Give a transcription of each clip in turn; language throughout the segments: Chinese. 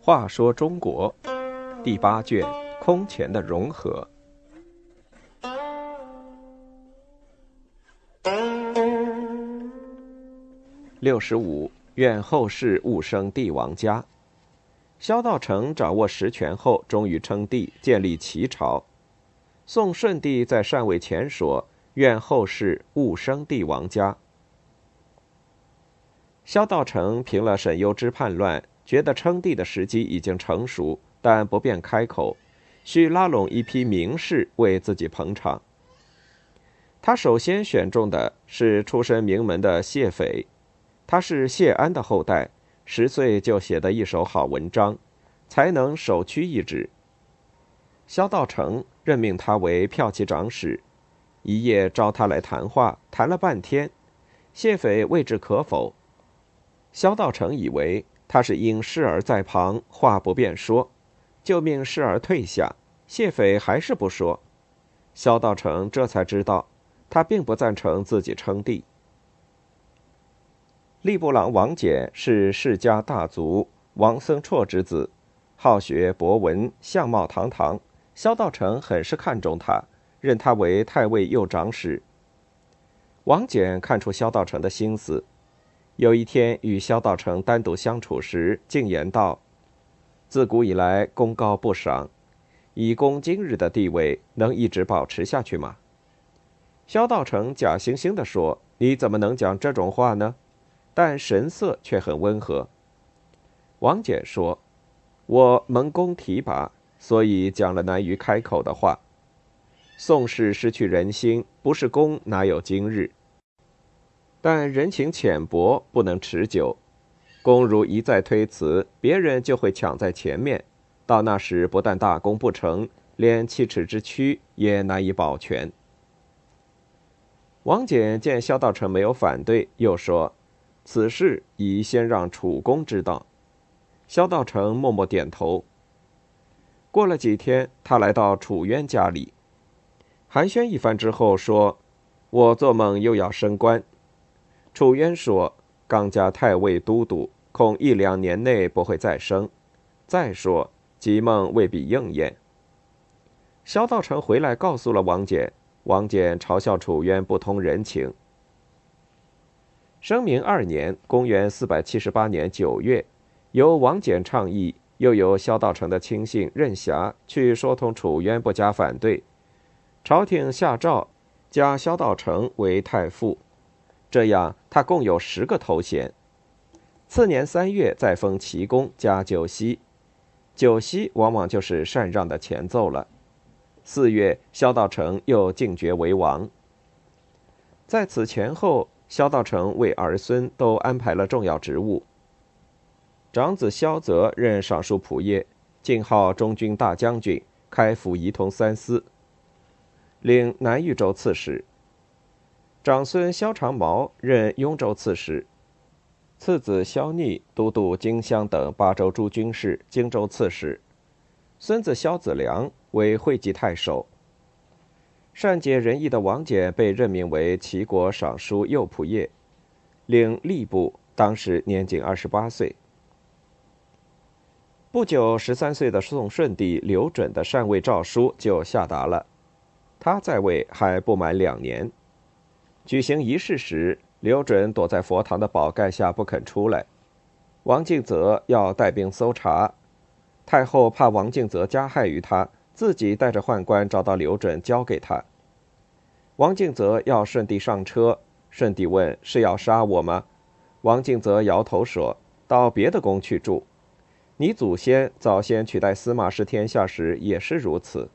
话说中国第八卷空前的融合。六十五，愿后世勿生帝王家。萧道成掌握实权后，终于称帝，建立齐朝。宋顺帝在禅位前说：“愿后世勿生帝王家。”萧道成平了沈攸之叛乱。觉得称帝的时机已经成熟，但不便开口，需拉拢一批名士为自己捧场。他首先选中的是出身名门的谢斐，他是谢安的后代，十岁就写得一手好文章，才能首屈一指。萧道成任命他为骠骑长史，一夜召他来谈话，谈了半天，谢斐未置可否。萧道成以为。他是因侍儿在旁，话不便说，就命侍儿退下。谢斐还是不说，萧道成这才知道，他并不赞成自己称帝。吏部郎王翦是世家大族王僧绰之子，好学博闻，相貌堂堂。萧道成很是看重他，任他为太尉右长史。王翦看出萧道成的心思。有一天与萧道成单独相处时，竟言道：“自古以来功高不赏，以公今日的地位，能一直保持下去吗？”萧道成假惺惺地说：“你怎么能讲这种话呢？”但神色却很温和。王翦说：“我蒙公提拔，所以讲了难于开口的话。宋氏失去人心，不是公哪有今日？”但人情浅薄，不能持久。公如一再推辞，别人就会抢在前面。到那时，不但大功不成，连七尺之躯也难以保全。王翦见萧道成没有反对，又说：“此事宜先让楚公知道。”萧道成默默点头。过了几天，他来到楚渊家里，寒暄一番之后，说：“我做梦又要升官。”楚渊说：“刚加太尉都督，恐一两年内不会再升。再说，吉梦未必应验。”萧道成回来告诉了王翦，王翦嘲笑楚渊不通人情。生明二年（公元478年九月），由王翦倡议，又由萧道成的亲信任侠去说通楚渊，不加反对。朝廷下诏，加萧道成为太傅。这样，他共有十个头衔。次年三月，再封齐公加九锡，九锡往往就是禅让的前奏了。四月，萧道成又进爵为王。在此前后，萧道成为儿孙都安排了重要职务。长子萧泽任尚书仆射，晋号中军大将军，开府仪同三司，领南豫州刺史。长孙萧长毛任雍州刺史，次子萧逆都督荆襄等八州诸军事，荆州刺史。孙子萧子良为会稽太守。善解人意的王翦被任命为齐国尚书右仆射，领吏部，当时年仅二十八岁。不久，十三岁的宋顺帝刘准的禅位诏书就下达了，他在位还不满两年。举行仪式时，刘准躲在佛堂的宝盖下不肯出来。王敬泽要带兵搜查，太后怕王敬泽加害于他，自己带着宦官找到刘准，交给他。王敬泽要顺帝上车，顺帝问：“是要杀我吗？”王敬泽摇头说：“到别的宫去住。你祖先早先取代司马氏天下时也是如此。”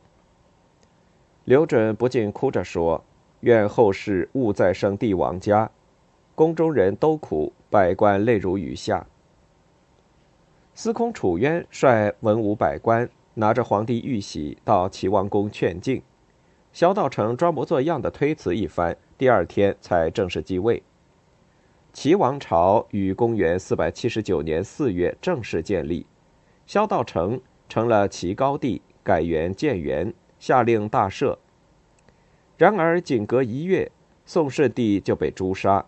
刘准不禁哭着说。愿后世勿再生帝王家，宫中人都苦，百官泪如雨下。司空楚渊率文武百官，拿着皇帝玉玺到齐王宫劝进。萧道成装模作样的推辞一番，第二天才正式继位。齐王朝于公元四百七十九年四月正式建立，萧道成成了齐高帝，改元建元，下令大赦。然而，仅隔一月，宋世帝就被诛杀。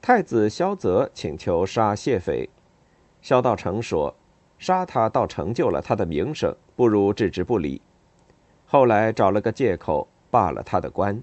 太子萧泽请求杀谢斐，萧道成说：“杀他倒成就了他的名声，不如置之不理。”后来找了个借口罢了他的官。